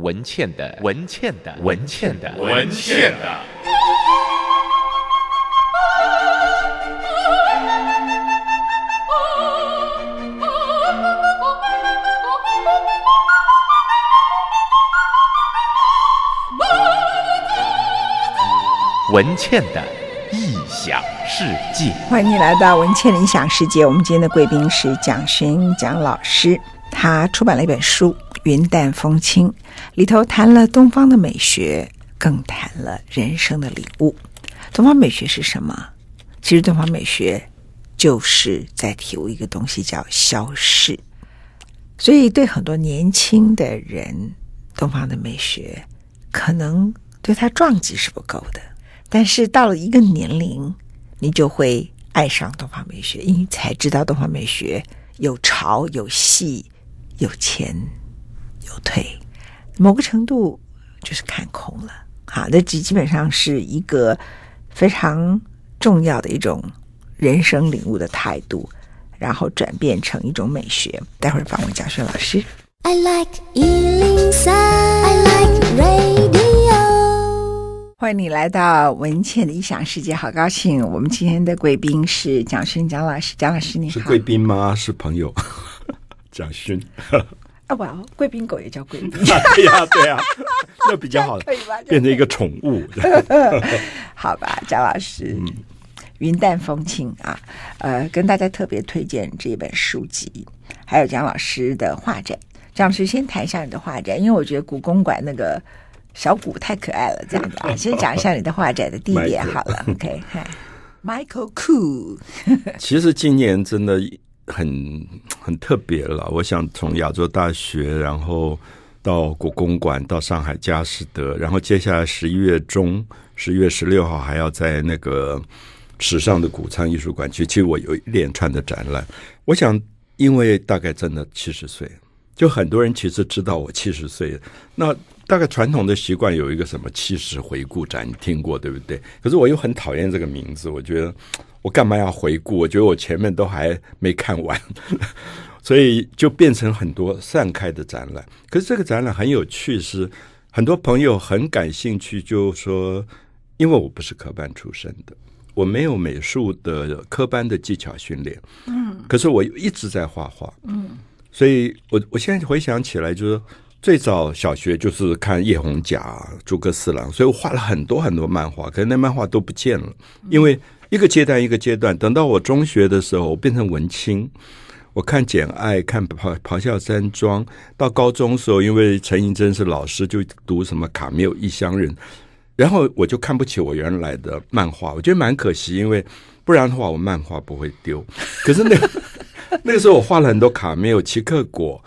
文倩的文倩的文倩的文倩的。文倩的异想世界，欢迎你来到文倩的异想世界。我们今天的贵宾是蒋勋蒋老师，他出版了一本书。云淡风轻，里头谈了东方的美学，更谈了人生的领悟。东方美学是什么？其实东方美学就是在体悟一个东西，叫消逝。所以对很多年轻的人，东方的美学可能对他撞击是不够的。但是到了一个年龄，你就会爱上东方美学，因为才知道东方美学有潮、有戏、有钱。有退，某个程度就是看空了。好，那基基本上是一个非常重要的一种人生领悟的态度，然后转变成一种美学。待会儿访问蒋勋老师。I like 103, I like radio。欢迎你来到文倩的异想世界，好高兴！我们今天的贵宾是蒋勋蒋老师，蒋老师你好。是贵宾吗？是朋友，蒋勋。啊不，贵宾狗也叫贵宾。对 呀，对呀，那比较好，可以吧？变成一个宠物。好吧，蒋老师，嗯、云淡风轻啊，呃，跟大家特别推荐这本书籍，还有蒋老师的画展。蒋老师先谈一下你的画展，因为我觉得故宫馆那个小鼓太可爱了，这样子啊，先讲一下你的画展的地点好了。OK，Michael Koo。其实今年真的。很很特别了，我想从亚洲大学，然后到故宫馆，到上海佳士得，然后接下来十一月中，十一月十六号还要在那个时尚的谷仓艺术馆去。其实我有一连串的展览。我想，因为大概真的七十岁，就很多人其实知道我七十岁。那大概传统的习惯有一个什么七十回顾展，你听过对不对？可是我又很讨厌这个名字，我觉得。我干嘛要回顾？我觉得我前面都还没看完，所以就变成很多散开的展览。可是这个展览很有趣，是很多朋友很感兴趣，就说，因为我不是科班出身的，我没有美术的科班的技巧训练，嗯，可是我一直在画画，嗯，所以我我现在回想起来，就是最早小学就是看叶宏甲、诸葛四郎，所以我画了很多很多漫画，可是那漫画都不见了，因为。一个阶段一个阶段，等到我中学的时候，我变成文青，我看《简爱》，看咆《咆哮山庄》。到高中时候，因为陈映真是老师，就读什么卡缪《异乡人》，然后我就看不起我原来的漫画，我觉得蛮可惜，因为不然的话，我漫画不会丢。可是那 那个时候，我画了很多卡缪、奇克果，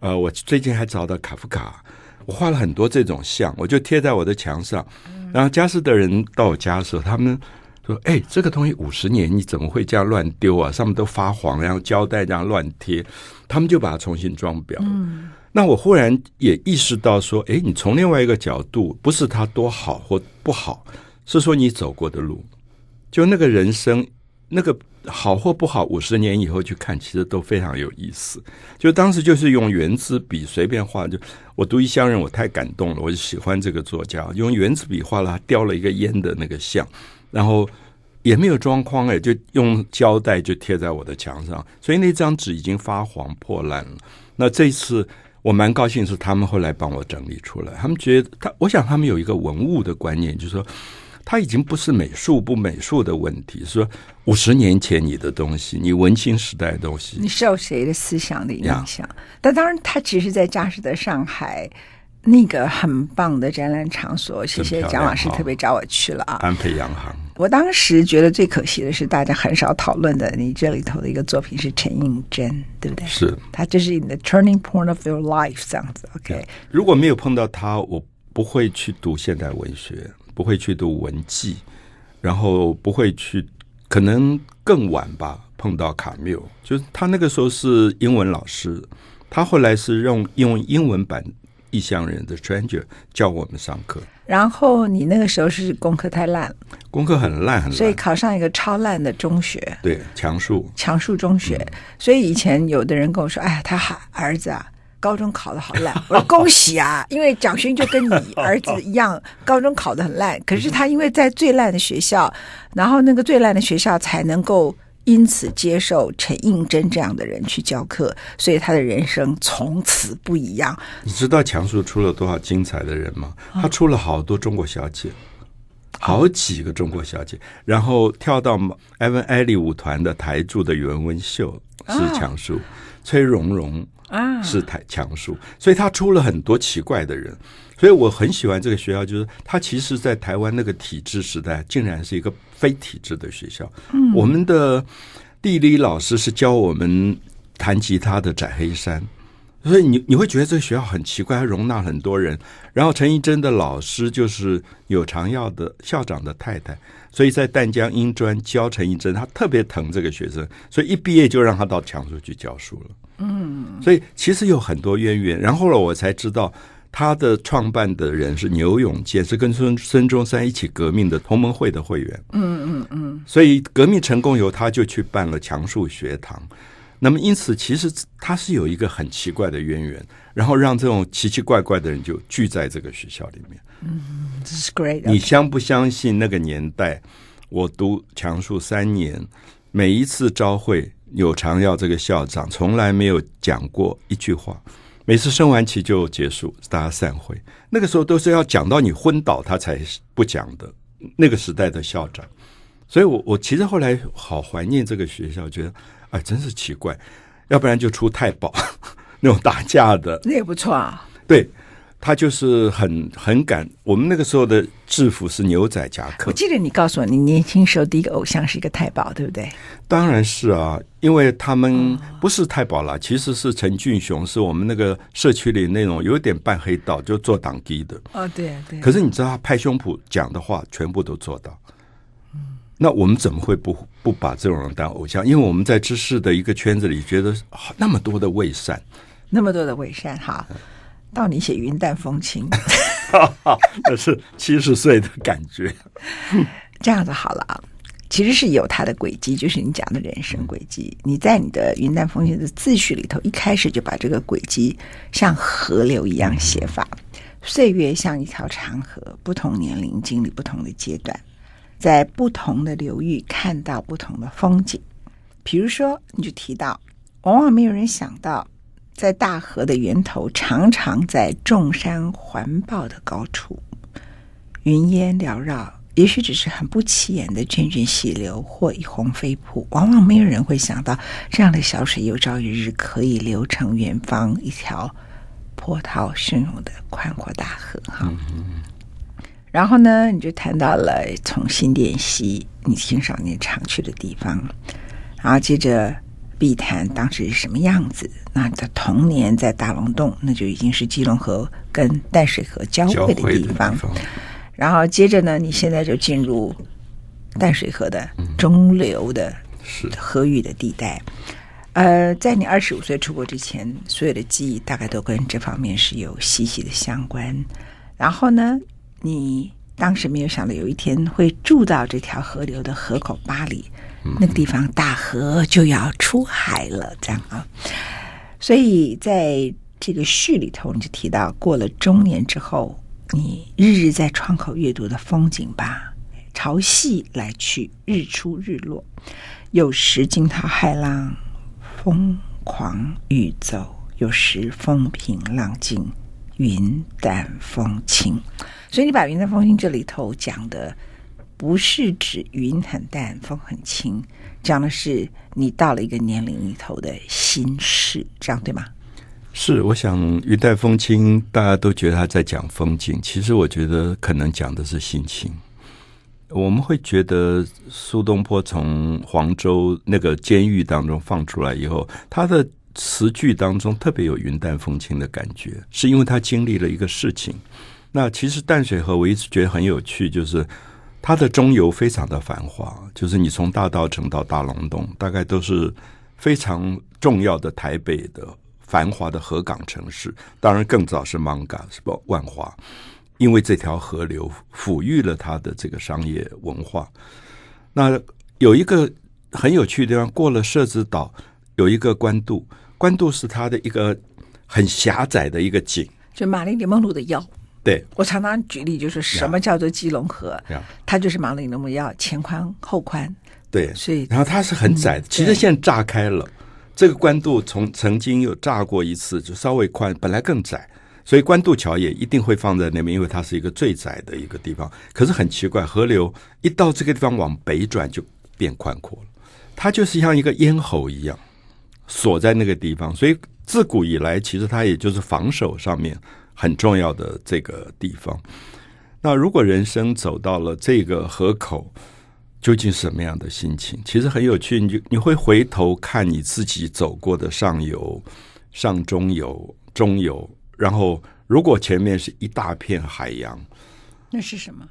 呃，我最近还找到卡夫卡，我画了很多这种像，我就贴在我的墙上。然后佳士得人到我家的时候，他们。说：“哎，这个东西五十年，你怎么会这样乱丢啊？上面都发黄，然后胶带这样乱贴，他们就把它重新装裱。嗯，那我忽然也意识到说，哎，你从另外一个角度，不是它多好或不好，是说你走过的路，就那个人生，那个好或不好，五十年以后去看，其实都非常有意思。就当时就是用原子笔随便画，就我读《异乡人》，我太感动了，我就喜欢这个作家，用原子笔画了雕了一个烟的那个像。”然后也没有装框哎，就用胶带就贴在我的墙上，所以那张纸已经发黄破烂了。那这次我蛮高兴，是他们后来帮我整理出来。他们觉得他，我想他们有一个文物的观念，就是说他已经不是美术不美术的问题，是说五十年前你的东西，你文青时代的东西，你受谁的思想的影响？但当然，他其实，在佳士得上海。那个很棒的展览场所，谢谢蒋老师特别找我去了啊！安培洋行，我当时觉得最可惜的是，大家很少讨论的，你这里头的一个作品是陈映真，对不对？是，他就是你的 turning point of your life 这样子。OK，如果没有碰到他，我不会去读现代文学，不会去读文记，然后不会去，可能更晚吧碰到卡缪，就是他那个时候是英文老师，他后来是用用英文版。异乡人的 Stranger 教我们上课，然后你那个时候是功课太烂，功课很烂很烂，所以考上一个超烂的中学，对，强数，强数中学。嗯、所以以前有的人跟我说：“哎呀，他孩儿子啊，高中考得好烂。我说恭喜啊，因为蒋勋就跟你 儿子一样，高中考得很烂。可是他因为在最烂的学校，然后那个最烂的学校才能够因此接受陈应真这样的人去教课，所以他的人生从此不一样。你知道强叔出了多少精彩的人吗？他出了好多中国小姐。好几个中国小姐，然后跳到艾文艾利舞团的台柱的袁文秀是强叔，啊、崔蓉蓉啊是台强叔，所以他出了很多奇怪的人，所以我很喜欢这个学校，就是他其实，在台湾那个体制时代，竟然是一个非体制的学校。嗯，我们的地理老师是教我们弹吉他的翟黑山。所以你你会觉得这个学校很奇怪，它容纳很多人。然后陈一真的老师就是有长耀的校长的太太，所以在淡江英专教陈一真，他特别疼这个学生，所以一毕业就让他到强叔去教书了。嗯，所以其实有很多渊源。然后呢，我才知道他的创办的人是牛永健，是跟孙孙中山一起革命的同盟会的会员。嗯嗯嗯。所以革命成功以后，他就去办了强树学堂。那么，因此，其实他是有一个很奇怪的渊源，然后让这种奇奇怪怪的人就聚在这个学校里面。嗯，这是 great。你相不相信那个年代，我读强树三年，每一次招会，有长耀这个校长从来没有讲过一句话，每次升完旗就结束，大家散会。那个时候都是要讲到你昏倒，他才不讲的。那个时代的校长，所以我我其实后来好怀念这个学校，觉得。哎，真是奇怪，要不然就出太保 那种打架的，那也不错啊。对，他就是很很敢。我们那个时候的制服是牛仔夹克。我记得你告诉我，你年轻时候第一个偶像是一个太保，对不对？当然是啊，因为他们不是太保啦，其实是陈俊雄，是我们那个社区里那种有点半黑道，就做党机的。哦，对对。可是你知道，他拍胸脯讲的话，全部都做到。那我们怎么会不不把这种人当偶像？因为我们在知识的一个圈子里，觉得那么多的伪善，那么多的伪善，哈，到你写云淡风轻，那是七十岁的感觉。这样子好了啊，其实是有它的轨迹，就是你讲的人生轨迹。你在你的云淡风轻的自序里头，一开始就把这个轨迹像河流一样写法，岁月像一条长河，不同年龄经历不同的阶段。在不同的流域看到不同的风景，比如说，你就提到，往往没有人想到，在大河的源头，常常在众山环抱的高处，云烟缭绕，也许只是很不起眼的涓涓细流或一泓飞瀑，往往没有人会想到，这样的小水有朝一日可以流成远方一条波涛汹涌的宽阔大河。哈、嗯。然后呢，你就谈到了从新店溪，你青少年常去的地方，然后接着碧潭当时是什么样子？那他童年在大龙洞，那就已经是基隆河跟淡水河交汇的地方。地方然后接着呢，你现在就进入淡水河的中流的河域的地带。嗯、呃，在你二十五岁出国之前，所有的记忆大概都跟这方面是有息息的相关。然后呢，你当时没有想到有一天会住到这条河流的河口巴里，那个地方大河就要出海了，这样啊。所以在这个序里头，你就提到过了中年之后，你日日在窗口阅读的风景吧，潮汐来去，日出日落，有时惊涛骇浪，疯狂欲走；有时风平浪静，云淡风轻。所以你把云淡风轻这里头讲的，不是指云很淡，风很轻，讲的是你到了一个年龄里头的心事，这样对吗？是，我想云淡风轻，大家都觉得他在讲风景，其实我觉得可能讲的是心情。我们会觉得苏东坡从黄州那个监狱当中放出来以后，他的词句当中特别有云淡风轻的感觉，是因为他经历了一个事情。那其实淡水河我一直觉得很有趣，就是它的中游非常的繁华，就是你从大稻城到大龙洞，大概都是非常重要的台北的繁华的河港城市。当然更早是艋舺，是不万华，因为这条河流抚育了它的这个商业文化。那有一个很有趣的地方，过了社子岛有一个官渡，官渡是它的一个。很狭窄的一个景，就马林里梦露的腰。对，我常常举例，就是什么叫做基隆河？Yeah. 它就是玛丽莲梦露腰，前宽后宽。对，所以然后它是很窄的，嗯、其实现在炸开了，这个官渡从曾经有炸过一次，就稍微宽，本来更窄，所以官渡桥也一定会放在那边，因为它是一个最窄的一个地方。可是很奇怪，河流一到这个地方往北转就变宽阔了，它就是像一个咽喉一样锁在那个地方，所以自古以来其实它也就是防守上面很重要的这个地方。那如果人生走到了这个河口，究竟什么样的心情？其实很有趣，你你会回头看你自己走过的上游、上中游、中游，然后如果前面是一大片海洋，那是什么？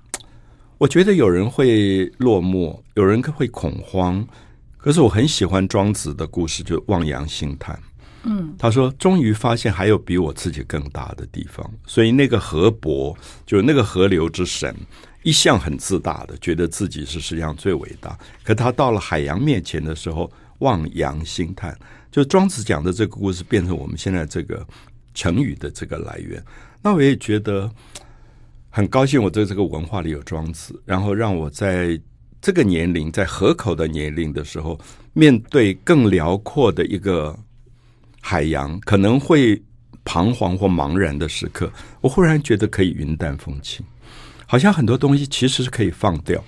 我觉得有人会落寞，有人会恐慌。可是我很喜欢庄子的故事，就望洋兴叹。嗯，他说：“终于发现还有比我自己更大的地方。”所以那个河伯，就是那个河流之神。一向很自大的，觉得自己是世界上最伟大。可他到了海洋面前的时候，望洋兴叹。就庄子。讲的这个故事，变成我们现在这个成语的这个来源。那我也觉得很高兴，我在这个文化里有庄子，然后让我在这个年龄，在河口的年龄的时候，面对更辽阔的一个海洋，可能会彷徨或茫然的时刻，我忽然觉得可以云淡风轻。好像很多东西其实是可以放掉。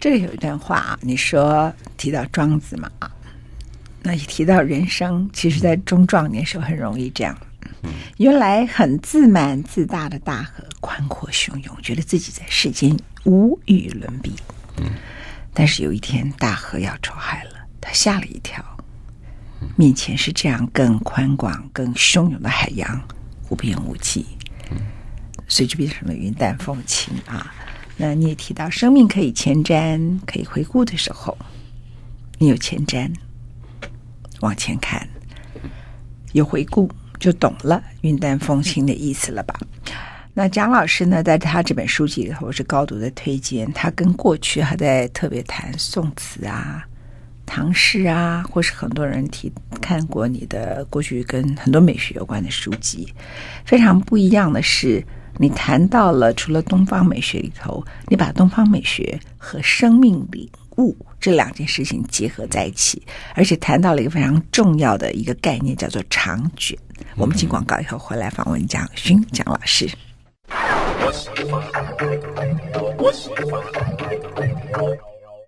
这里有一段话啊，你说提到庄子嘛啊，那一提到人生，其实在中壮年时候很容易这样。原来很自满自大的大河，宽阔汹涌，觉得自己在世间无与伦比。但是有一天大河要出海了，他吓了一跳，面前是这样更宽广、更汹涌的海洋，无边无际。所以就变成了云淡风轻啊。那你也提到生命可以前瞻，可以回顾的时候，你有前瞻，往前看，有回顾，就懂了云淡风轻的意思了吧？那蒋老师呢，在他这本书籍里头是高度的推荐，他跟过去还在特别谈宋词啊、唐诗啊，或是很多人提看过你的过去跟很多美学有关的书籍，非常不一样的是。你谈到了除了东方美学里头，你把东方美学和生命领悟这两件事情结合在一起，而且谈到了一个非常重要的一个概念，叫做长卷。我们进广告以后回来访问蒋勋蒋老师。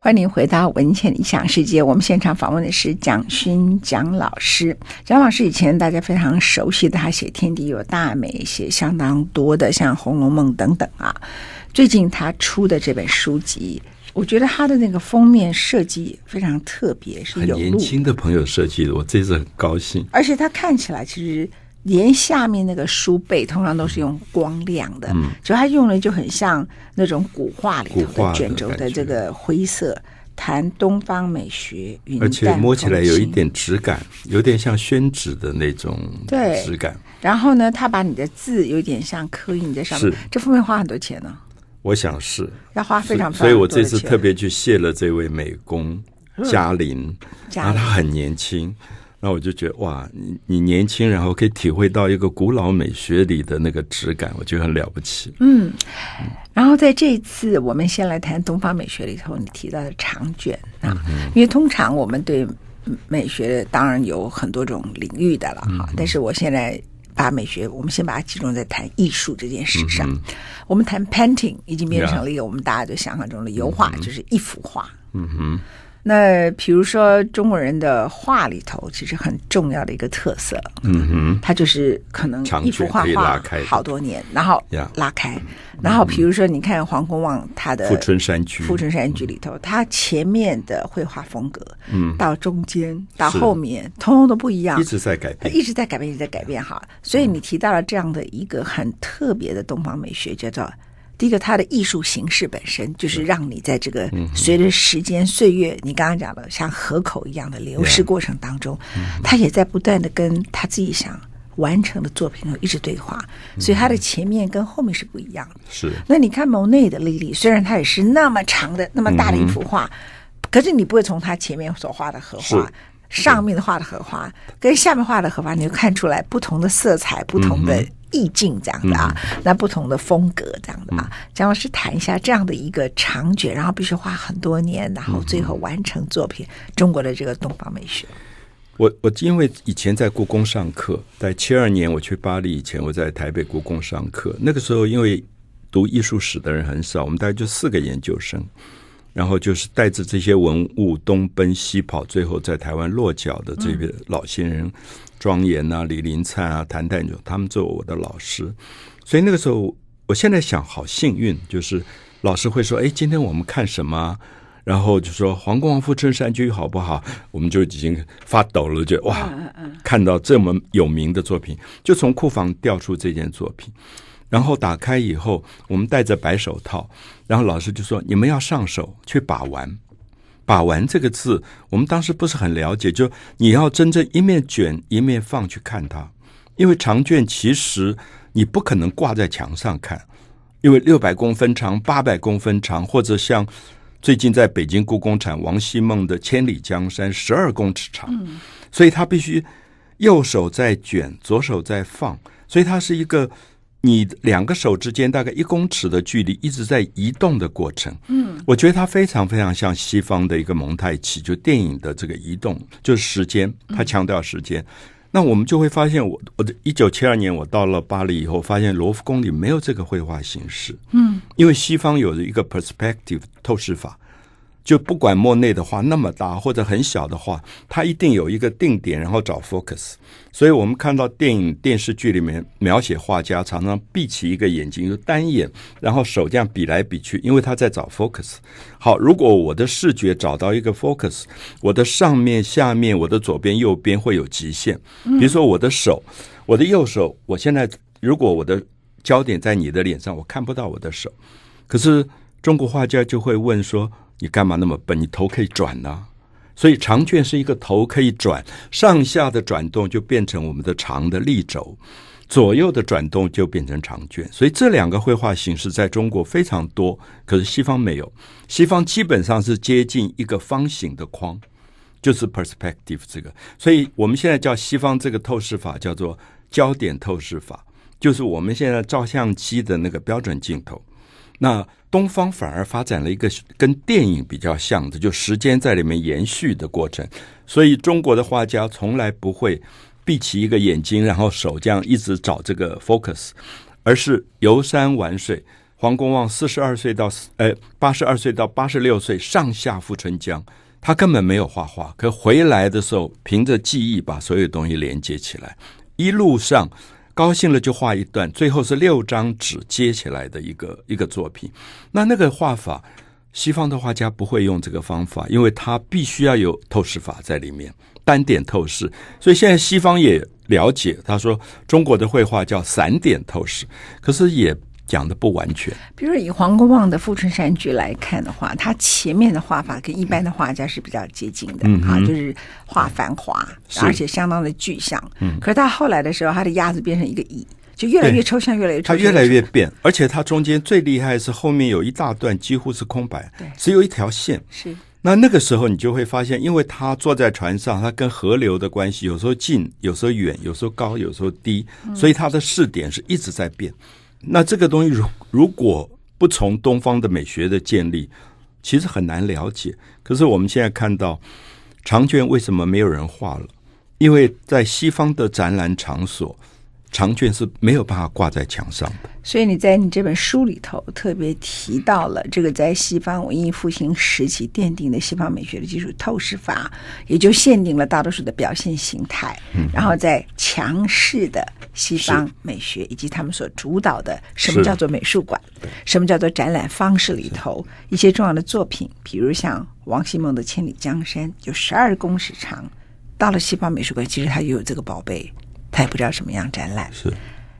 欢迎您回到文倩理想世界。我们现场访问的是蒋勋蒋老师。蒋老师以前大家非常熟悉的，他写《天地有大美》，写相当多的，像《红楼梦》等等啊。最近他出的这本书籍，我觉得他的那个封面设计非常特别，是有很年轻的朋友设计的，我这次很高兴。而且他看起来其实。连下面那个书背通常都是用光亮的，嗯，就它用的就很像那种古画里头的卷轴的这个灰色，谈东方美学，而且摸起来有一点质感，有点像宣纸的那种对。质感。然后呢，他把你的字有点像刻印在上面，这封面花很多钱呢？我想是。要花非常，所以我这次特别去谢了这位美工嘉玲，然后他很年轻。那我就觉得哇，你你年轻，然后可以体会到一个古老美学里的那个质感，我觉得很了不起。嗯，然后在这一次，我们先来谈东方美学里头，你提到的长卷啊，嗯、因为通常我们对美学当然有很多种领域的了哈，嗯、但是我现在把美学，我们先把它集中在谈艺术这件事上。嗯、我们谈 painting 已经变成了一个我们大家都想象中的油画，嗯、就是一幅画。嗯哼。那比如说中国人的画里头，其实很重要的一个特色，嗯哼，它就是可能一幅画画好多年，然后拉开，然后比如说你看黄公望他的《富春山居》，《富春山居》里头，他前面的绘画风格，嗯，到中间到后面，通通都不一样，一直在改变，一直在改变，一直在改变哈。所以你提到了这样的一个很特别的东方美学，叫做。第一个，它的艺术形式本身就是让你在这个随着时间岁月，你刚刚讲了像河口一样的流逝过程当中，他也在不断的跟他自己想完成的作品一直对话，所以他的前面跟后面是不一样的。是。那你看蒙内的丽丽，虽然他也是那么长的、那么大的一幅画，可是你不会从他前面所画的荷花上面的画的荷花跟下面画的荷花，你就看出来不同的色彩、不同的意境这样的啊，嗯、那不同的风格这样的啊。蒋老师谈一下这样的一个长卷，然后必须花很多年，然后最后完成作品，嗯、中国的这个东方美学。我我因为以前在故宫上课，在七二年我去巴黎以前，我在台北故宫上课。那个时候因为读艺术史的人很少，我们大概就四个研究生，然后就是带着这些文物东奔西跑，最后在台湾落脚的这个老先人，庄严啊、李林灿啊、谭泰勇，他们做我的老师。所以那个时候，我现在想好幸运，就是老师会说：“哎，今天我们看什么？”然后就说黄公望富春山居好不好？我们就已经发抖了，就哇，看到这么有名的作品，就从库房调出这件作品，然后打开以后，我们戴着白手套，然后老师就说：“你们要上手去把玩，把玩这个字，我们当时不是很了解，就你要真正一面卷一面放去看它，因为长卷其实你不可能挂在墙上看，因为六百公分长、八百公分长，或者像。”最近在北京故宫产王希孟的《千里江山》十二公尺长，所以它必须右手在卷，左手在放，所以它是一个你两个手之间大概一公尺的距离一直在移动的过程。嗯，我觉得它非常非常像西方的一个蒙太奇，就电影的这个移动，就是时间，它强调时间。那我们就会发现，我我的一九七二年我到了巴黎以后，发现罗浮宫里没有这个绘画形式。嗯，因为西方有着一个 perspective 透视法。就不管莫内的画那么大或者很小的画，它一定有一个定点，然后找 focus。所以我们看到电影、电视剧里面描写画家常常闭起一个眼睛，就单眼，然后手这样比来比去，因为他在找 focus。好，如果我的视觉找到一个 focus，我的上面、下面、我的左边、右边会有极限。比如说我的手，我的右手，我现在如果我的焦点在你的脸上，我看不到我的手。可是中国画家就会问说。你干嘛那么笨？你头可以转呢、所以长卷是一个头可以转，上下的转动就变成我们的长的立轴，左右的转动就变成长卷。所以这两个绘画形式在中国非常多，可是西方没有。西方基本上是接近一个方形的框，就是 perspective 这个。所以我们现在叫西方这个透视法叫做焦点透视法，就是我们现在照相机的那个标准镜头。那东方反而发展了一个跟电影比较像的，就时间在里面延续的过程。所以中国的画家从来不会闭起一个眼睛，然后手这样一直找这个 focus，而是游山玩水。黄公望四十二岁到呃八十二岁到八十六岁上下富春江，他根本没有画画，可回来的时候凭着记忆把所有东西连接起来，一路上。高兴了就画一段，最后是六张纸接起来的一个一个作品。那那个画法，西方的画家不会用这个方法，因为他必须要有透视法在里面，单点透视。所以现在西方也了解，他说中国的绘画叫散点透视，可是也。讲的不完全，比如以黄公望的《富春山居》来看的话，他前面的画法跟一般的画家是比较接近的，嗯、啊，就是画繁华，嗯、而且相当的具象。嗯，可是他后来的时候，他的鸭子变成一个乙，就越来越抽象，越来越抽象，他越来越变，而且他中间最厉害是后面有一大段几乎是空白，对，只有一条线。是，那那个时候你就会发现，因为他坐在船上，他跟河流的关系有时候近，有时候远，有时候高，有时候低，所以他的视点是一直在变。那这个东西，如如果不从东方的美学的建立，其实很难了解。可是我们现在看到长卷为什么没有人画了？因为在西方的展览场所。长卷是没有办法挂在墙上的，所以你在你这本书里头特别提到了这个在西方文艺复兴时期奠定的西方美学的基础透视法，也就限定了大多数的表现形态。嗯，然后在强势的西方美学以及他们所主导的什么叫做美术馆，什么叫做展览方式里头一些重要的作品，比如像王希孟的《千里江山》，有十二公尺长，到了西方美术馆，其实它就有这个宝贝。他也不知道什么样展览，是。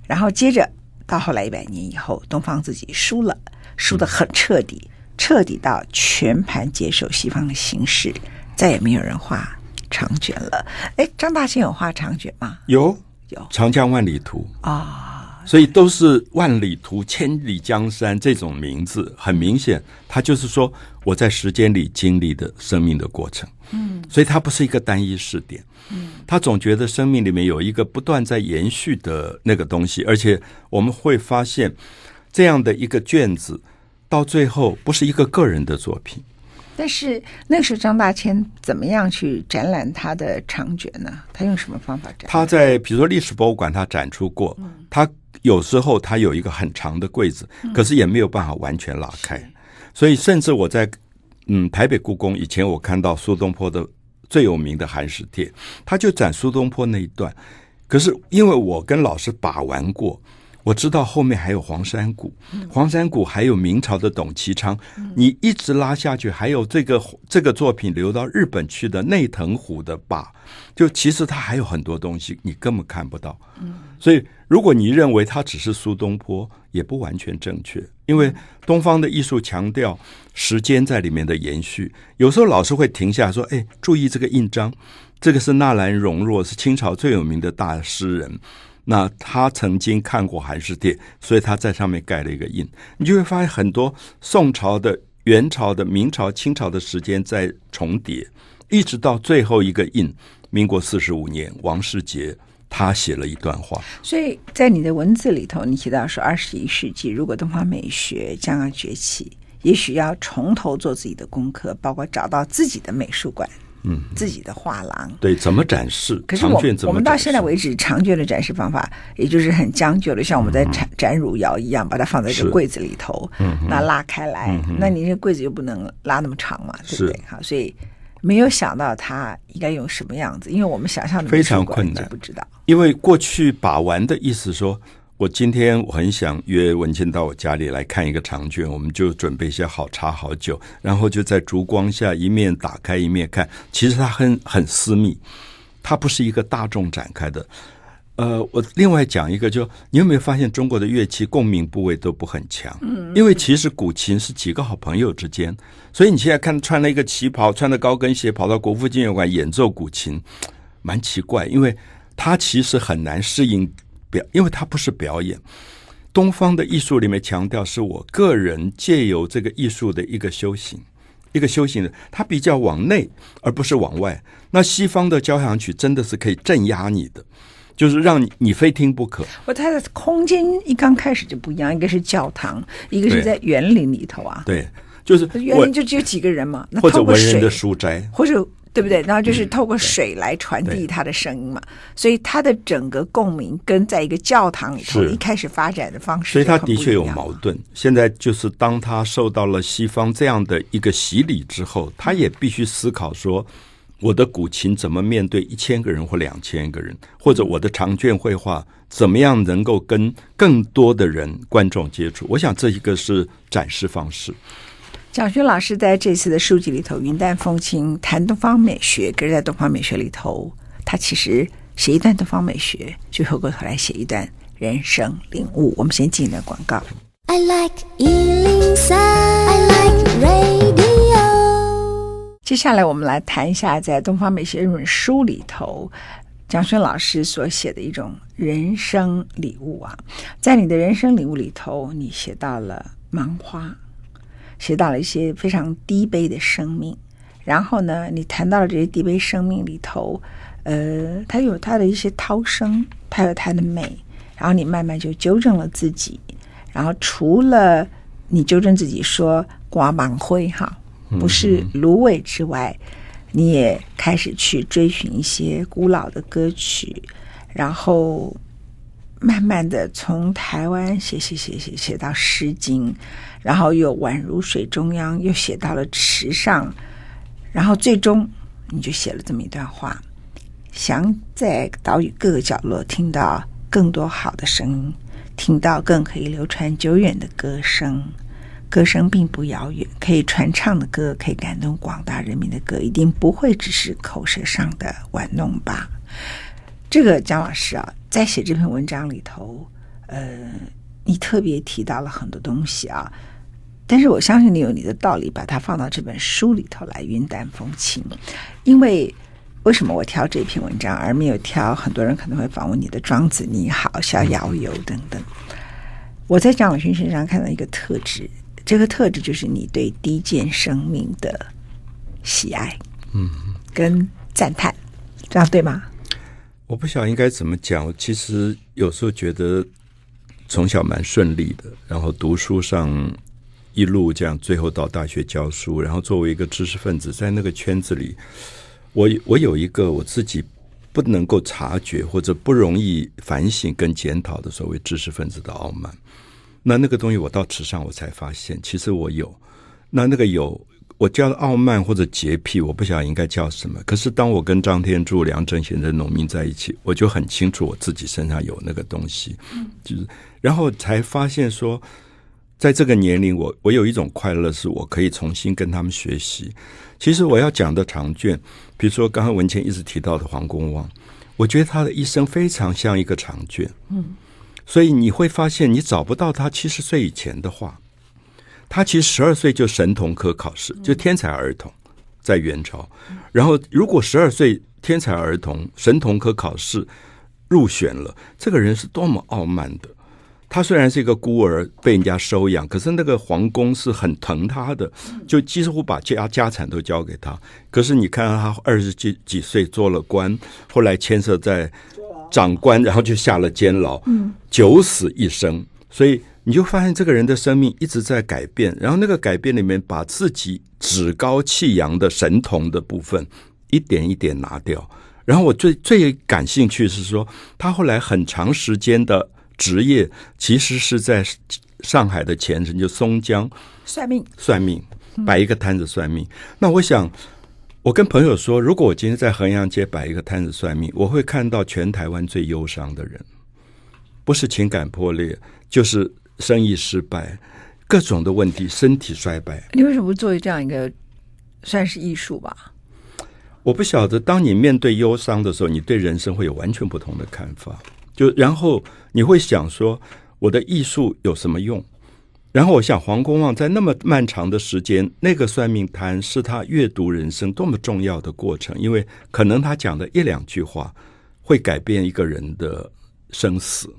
然后接着到后来一百年以后，东方自己输了，输得很彻底，嗯、彻底到全盘接受西方的形式，再也没有人画长卷了。哎，张大千有画长卷吗？有，有《长江万里图》啊、哦，所以都是万里图、千里江山这种名字，很明显，它就是说我在时间里经历的生命的过程。嗯，所以它不是一个单一视点。嗯，他总觉得生命里面有一个不断在延续的那个东西，而且我们会发现这样的一个卷子，到最后不是一个个人的作品。但是那时候张大千怎么样去展览他的长卷呢？他用什么方法展？他在比如说历史博物馆，他展出过。他有时候它有一个很长的柜子，可是也没有办法完全拉开。所以甚至我在嗯台北故宫以前，我看到苏东坡的最有名的《寒食帖》，他就展苏东坡那一段。可是因为我跟老师把玩过。我知道后面还有黄山谷，黄山谷还有明朝的董其昌，你一直拉下去，还有这个这个作品流到日本去的内藤虎的跋，就其实它还有很多东西你根本看不到。所以如果你认为它只是苏东坡，也不完全正确，因为东方的艺术强调时间在里面的延续，有时候老师会停下说：“哎，注意这个印章，这个是纳兰容若，是清朝最有名的大诗人。”那他曾经看过《寒食帖》，所以他在上面盖了一个印。你就会发现很多宋朝的、元朝的、明朝、清朝的时间在重叠，一直到最后一个印，民国四十五年，王世杰他写了一段话。所以在你的文字里头，你提到说，二十一世纪如果东方美学将要崛起，也许要从头做自己的功课，包括找到自己的美术馆。嗯，自己的画廊对，怎么展示？可是我我们到现在为止，长卷的展示方法也就是很将就的，像我们在展展汝窑一样，把它放在一个柜子里头，嗯那拉开来，那你这柜子又不能拉那么长嘛，对不对？好，所以没有想到它应该用什么样子，因为我们想象的非常困难，不知道。因为过去把玩的意思说。我今天我很想约文茜到我家里来看一个长卷，我们就准备一些好茶好酒，然后就在烛光下一面打开一面看。其实它很很私密，它不是一个大众展开的。呃，我另外讲一个就，就你有没有发现中国的乐器共鸣部位都不很强？嗯，因为其实古琴是几个好朋友之间，所以你现在看穿了一个旗袍，穿着高跟鞋跑到国父纪念馆演奏古琴，蛮奇怪，因为他其实很难适应。表，因为它不是表演。东方的艺术里面强调是我个人借由这个艺术的一个修行，一个修行的，它比较往内，而不是往外。那西方的交响曲真的是可以镇压你的，就是让你你非听不可。我它的空间一刚开始就不一样，一个是教堂，一个是在园林里头啊。对，就是园林就只有几个人嘛，那或者文人的书斋，或者。对不对？然后就是透过水来传递它的声音嘛，所以它的整个共鸣跟在一个教堂里头一开始发展的方式，所以它的确有矛盾。现在就是当他受到了西方这样的一个洗礼之后，他也必须思考说，我的古琴怎么面对一千个人或两千个人，或者我的长卷绘画怎么样能够跟更多的人观众接触？我想这一个是展示方式。蒋勋老师在这次的书籍里头，云淡风轻谈东方美学，可是在东方美学里头，他其实写一段东方美学，就回过头来写一段人生领悟。我们先进一段广告。I like 103, I like radio。接下来我们来谈一下，在东方美学这本书里头，蒋勋老师所写的一种人生礼物啊，在你的人生礼物里头，你写到了芒花。写到了一些非常低卑的生命，然后呢，你谈到了这些低卑生命里头，呃，它有它的一些涛声，它有它的美，然后你慢慢就纠正了自己，然后除了你纠正自己说刮芒灰哈，不是芦苇之外，你也开始去追寻一些古老的歌曲，然后慢慢的从台湾写写写写写到《诗经》。然后又宛如水中央，又写到了池上，然后最终你就写了这么一段话：想在岛屿各个角落听到更多好的声音，听到更可以流传久远的歌声。歌声并不遥远，可以传唱的歌，可以感动广大人民的歌，一定不会只是口舌上的玩弄吧？这个蒋老师啊，在写这篇文章里头，呃，你特别提到了很多东西啊。但是我相信你有你的道理，把它放到这本书里头来云淡风轻。因为为什么我挑这篇文章，而没有挑很多人可能会访问你的《庄子你好》《逍遥游》等等？我在张老勋身上看到一个特质，这个特质就是你对低贱生命的喜爱，嗯，跟赞叹，这样对吗？我不晓得应该怎么讲。我其实有时候觉得从小蛮顺利的，然后读书上一路这样，最后到大学教书，然后作为一个知识分子，在那个圈子里。我我有一个我自己不能够察觉或者不容易反省跟检讨的所谓知识分子的傲慢，那那个东西我到池上我才发现，其实我有，那那个有我叫傲慢或者洁癖，我不晓得应该叫什么。可是当我跟张天柱、梁正贤的农民在一起，我就很清楚我自己身上有那个东西，就是然后才发现说，在这个年龄，我我有一种快乐，是我可以重新跟他们学习。其实我要讲的长卷，比如说刚刚文倩一直提到的黄公望，我觉得他的一生非常像一个长卷。嗯，所以你会发现你找不到他七十岁以前的话。他其实十二岁就神童科考试，就天才儿童，在元朝。然后如果十二岁天才儿童神童科考试入选了，这个人是多么傲慢的。他虽然是一个孤儿，被人家收养，可是那个皇宫是很疼他的，就几乎把家家产都交给他。可是你看他二十几几岁做了官，后来牵涉在长官，然后就下了监牢，九死一生。所以你就发现这个人的生命一直在改变，然后那个改变里面把自己趾高气扬的神童的部分一点一点拿掉。然后我最最感兴趣是说，他后来很长时间的。职业其实是在上海的前身，就松江算命，算命，摆一个摊子算命。嗯、那我想，我跟朋友说，如果我今天在衡阳街摆一个摊子算命，我会看到全台湾最忧伤的人，不是情感破裂，就是生意失败，各种的问题，身体衰败。你为什么不作为这样一个算是艺术吧？我不晓得，当你面对忧伤的时候，你对人生会有完全不同的看法。就然后你会想说，我的艺术有什么用？然后我想黄公望在那么漫长的时间，那个算命摊是他阅读人生多么重要的过程，因为可能他讲的一两句话会改变一个人的生死。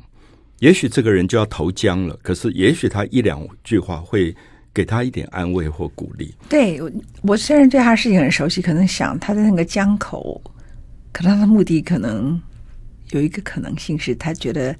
也许这个人就要投江了，可是也许他一两句话会给他一点安慰或鼓励。对，我虽然对他事情很熟悉，可能想他在那个江口，可能他的目的可能。有一个可能性是他觉得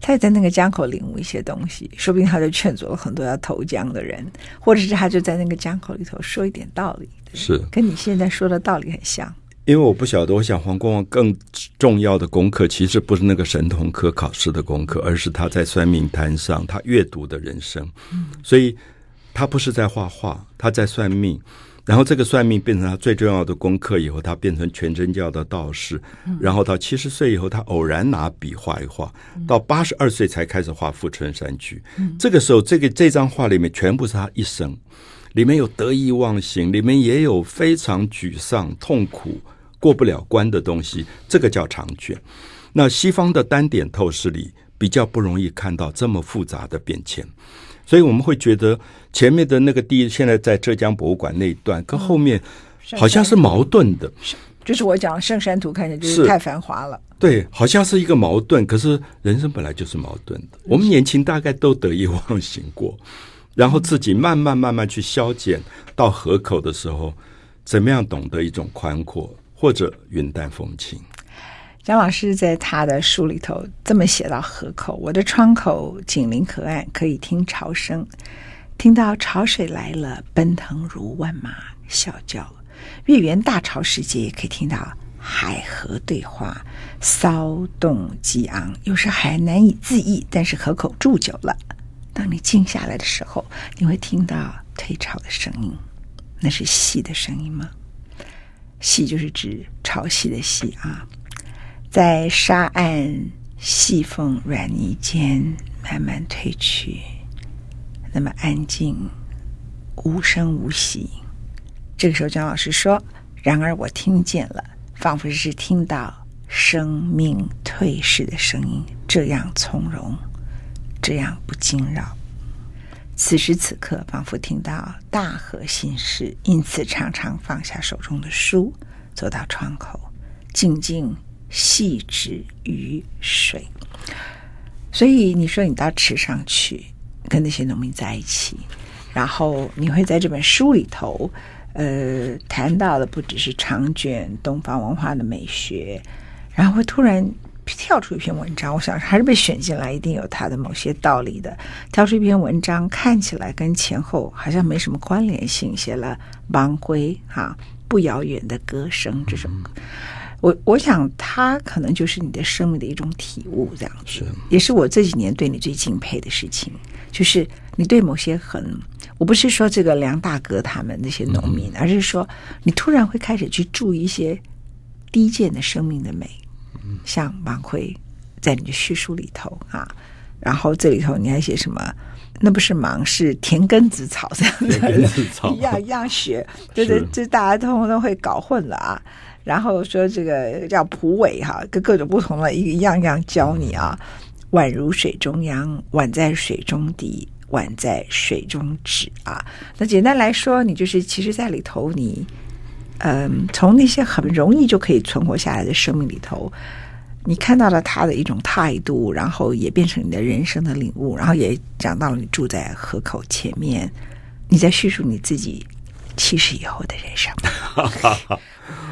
他也在那个江口领悟一些东西，说不定他就劝阻了很多要投江的人，或者是他就在那个江口里头说一点道理，是跟你现在说的道理很像。因为我不晓得，我想黄公望更重要的功课其实不是那个神童科考试的功课，而是他在算命摊上他阅读的人生。嗯，所以他不是在画画，他在算命。然后这个算命变成他最重要的功课以后，他变成全真教的道士。然后到七十岁以后，他偶然拿笔画一画，到八十二岁才开始画《富春山居》。这个时候，这个这张画里面全部是他一生，里面有得意忘形，里面也有非常沮丧、痛苦、过不了关的东西。这个叫长卷。那西方的单点透视里比较不容易看到这么复杂的变迁。所以我们会觉得前面的那个地，现在在浙江博物馆那一段，跟后面好像是矛盾的。就是我讲圣山图，看起来就是太繁华了。对，好像是一个矛盾。可是人生本来就是矛盾的。我们年轻大概都得意忘形过，然后自己慢慢慢慢去消减，到河口的时候，怎么样懂得一种宽阔或者云淡风轻。张老师在他的书里头这么写到河口：我的窗口紧邻河岸，可以听潮声，听到潮水来了，奔腾如万马啸叫；月圆大潮时节，也可以听到海河对话，骚动激昂，有时还难以自抑。但是河口住久了，当你静下来的时候，你会听到退潮的声音，那是汐的声音吗？汐就是指潮汐的汐啊。在沙岸细缝软泥间慢慢退去，那么安静，无声无息。这个时候，张老师说：“然而我听见了，仿佛是听到生命退逝的声音，这样从容，这样不惊扰。此时此刻，仿佛听到大河心事，因此常常放下手中的书，走到窗口。”静静细止于水。所以你说你到池上去跟那些农民在一起，然后你会在这本书里头，呃，谈到的不只是长卷东方文化的美学，然后会突然跳出一篇文章，我想还是被选进来，一定有它的某些道理的。跳出一篇文章，看起来跟前后好像没什么关联性，写了王辉哈不遥远的歌声这首歌。我我想，他可能就是你的生命的一种体悟，这样子，是。也是我这几年对你最敬佩的事情，就是你对某些很，我不是说这个梁大哥他们那些农民，嗯、而是说你突然会开始去注意一些低贱的生命的美，嗯、像芒灰在你的叙述里头啊，然后这里头你还写什么？那不是芒，是田根子草这样子，一样一样学，对对，这大家通通都会搞混了啊。然后说这个叫蒲苇哈，跟各种不同的一个样样教你啊，宛如水中央，宛在水中底，宛在水中止啊。那简单来说，你就是其实在里头，你嗯，从那些很容易就可以存活下来的生命里头，你看到了他的一种态度，然后也变成你的人生的领悟，然后也讲到了你住在河口前面，你在叙述你自己七十以后的人生。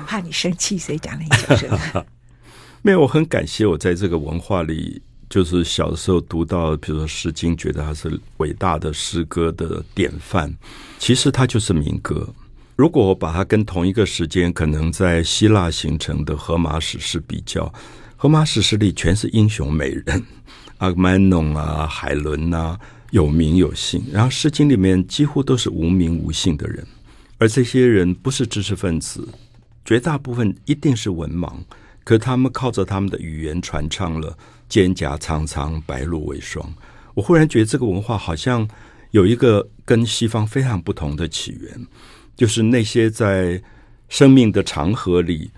怕你生气，所以讲了一小声。没有，我很感谢我在这个文化里，就是小的时候读到，比如说《诗经》，觉得它是伟大的诗歌的典范。其实它就是民歌。如果我把它跟同一个时间可能在希腊形成的荷马史诗比较，荷马史诗里全是英雄美人，阿伽门农啊、海伦啊，有名有姓。然后《诗经》里面几乎都是无名无姓的人，而这些人不是知识分子。绝大部分一定是文盲，可他们靠着他们的语言传唱了“蒹葭苍苍，白露为霜”。我忽然觉得这个文化好像有一个跟西方非常不同的起源，就是那些在生命的长河里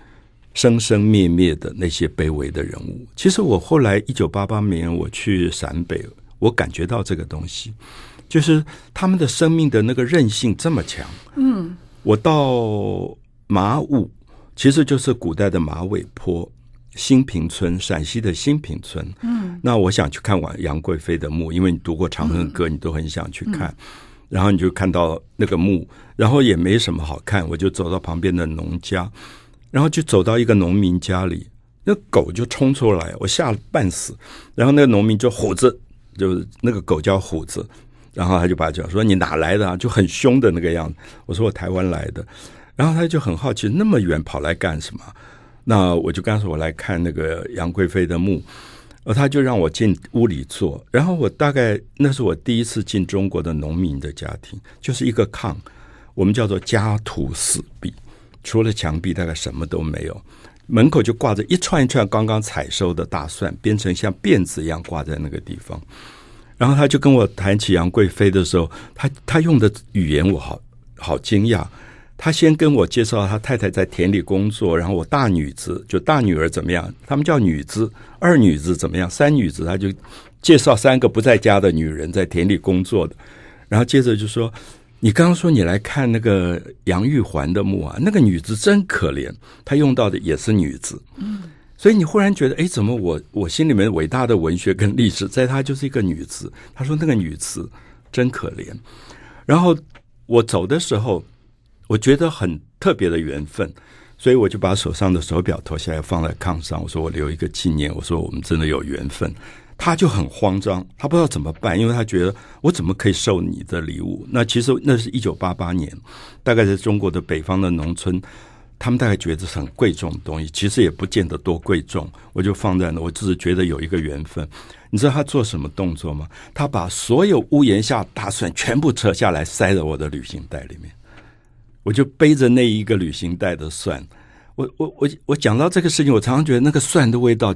生生灭灭的那些卑微的人物。其实我后来一九八八年我去陕北，我感觉到这个东西，就是他们的生命的那个韧性这么强。嗯，我到。马武其实就是古代的马尾坡新平村，陕西的新平村。嗯，那我想去看完杨贵妃的墓，因为你读过《长恨歌》，你都很想去看。嗯、然后你就看到那个墓，然后也没什么好看，我就走到旁边的农家，然后就走到一个农民家里，那狗就冲出来，我吓了半死。然后那个农民就虎子，就是那个狗叫虎子，然后他就把叫说：“你哪来的？”就很凶的那个样子。我说：“我台湾来的。”然后他就很好奇，那么远跑来干什么？那我就跟他说，我来看那个杨贵妃的墓，而他就让我进屋里坐。然后我大概那是我第一次进中国的农民的家庭，就是一个炕，我们叫做家徒四壁，除了墙壁大概什么都没有。门口就挂着一串一串刚刚采收的大蒜，编成像辫子一样挂在那个地方。然后他就跟我谈起杨贵妃的时候，他他用的语言我好好惊讶。他先跟我介绍他太太在田里工作，然后我大女子就大女儿怎么样？他们叫女子，二女子怎么样？三女子，他就介绍三个不在家的女人在田里工作的。然后接着就说：“你刚刚说你来看那个杨玉环的墓啊，那个女子真可怜，她用到的也是女子。”嗯，所以你忽然觉得，哎，怎么我我心里面伟大的文学跟历史，在她就是一个女子。他说那个女子真可怜。然后我走的时候。我觉得很特别的缘分，所以我就把手上的手表脱下来放在炕上。我说我留一个纪念。我说我们真的有缘分。他就很慌张，他不知道怎么办，因为他觉得我怎么可以收你的礼物？那其实那是一九八八年，大概在中国的北方的农村，他们大概觉得是很贵重的东西，其实也不见得多贵重。我就放在那，我只是觉得有一个缘分。你知道他做什么动作吗？他把所有屋檐下大蒜全部扯下来，塞在我的旅行袋里面。我就背着那一个旅行袋的蒜，我我我我讲到这个事情，我常常觉得那个蒜的味道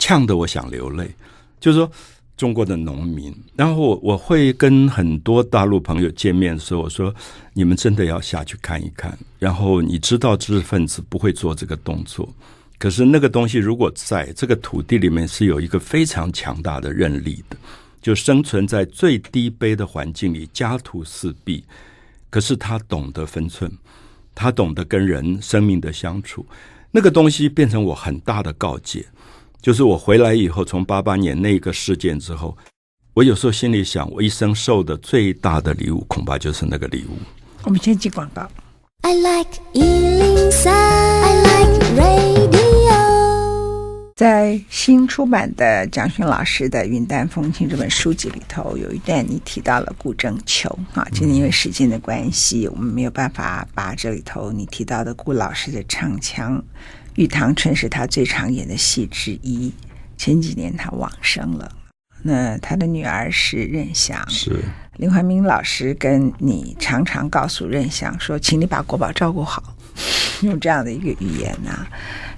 呛得我想流泪。就是说中国的农民，然后我我会跟很多大陆朋友见面的时候，我说你们真的要下去看一看。然后你知道知识分子不会做这个动作，可是那个东西如果在这个土地里面是有一个非常强大的韧力的，就生存在最低卑的环境里，家徒四壁。可是他懂得分寸，他懂得跟人生命的相处。那个东西变成我很大的告诫，就是我回来以后，从八八年那个事件之后，我有时候心里想，我一生受的最大的礼物，恐怕就是那个礼物。我们先进广告。I like 103, I like radio. 在新出版的蒋勋老师的《云淡风轻》这本书籍里头，有一段你提到了顾正秋啊。今天因为时间的关系，我们没有办法把这里头你提到的顾老师的唱腔《玉堂春》是他最常演的戏之一。前几年他往生了，那他的女儿是任翔，是林怀民老师跟你常常告诉任翔说，请你把国宝照顾好，用这样的一个语言呐、啊。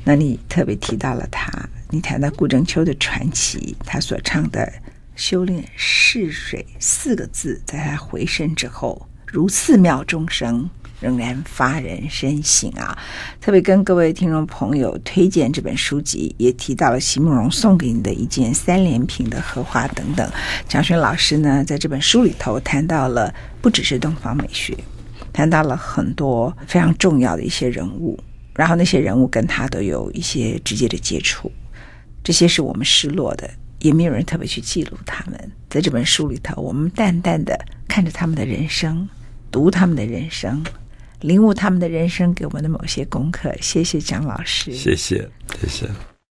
那你特别提到了他，你谈到顾正秋的传奇，他所唱的“修炼逝水”四个字，在他回身之后，如寺庙钟声，仍然发人深省啊！特别跟各位听众朋友推荐这本书籍，也提到了席慕蓉送给你的一件三连屏的荷花等等。蒋勋老师呢，在这本书里头谈到了不只是东方美学，谈到了很多非常重要的一些人物。然后那些人物跟他都有一些直接的接触，这些是我们失落的，也没有人特别去记录他们。在这本书里头，我们淡淡的看着他们的人生，读他们的人生，领悟他们的人生给我们的某些功课。谢谢蒋老师，谢谢，谢谢。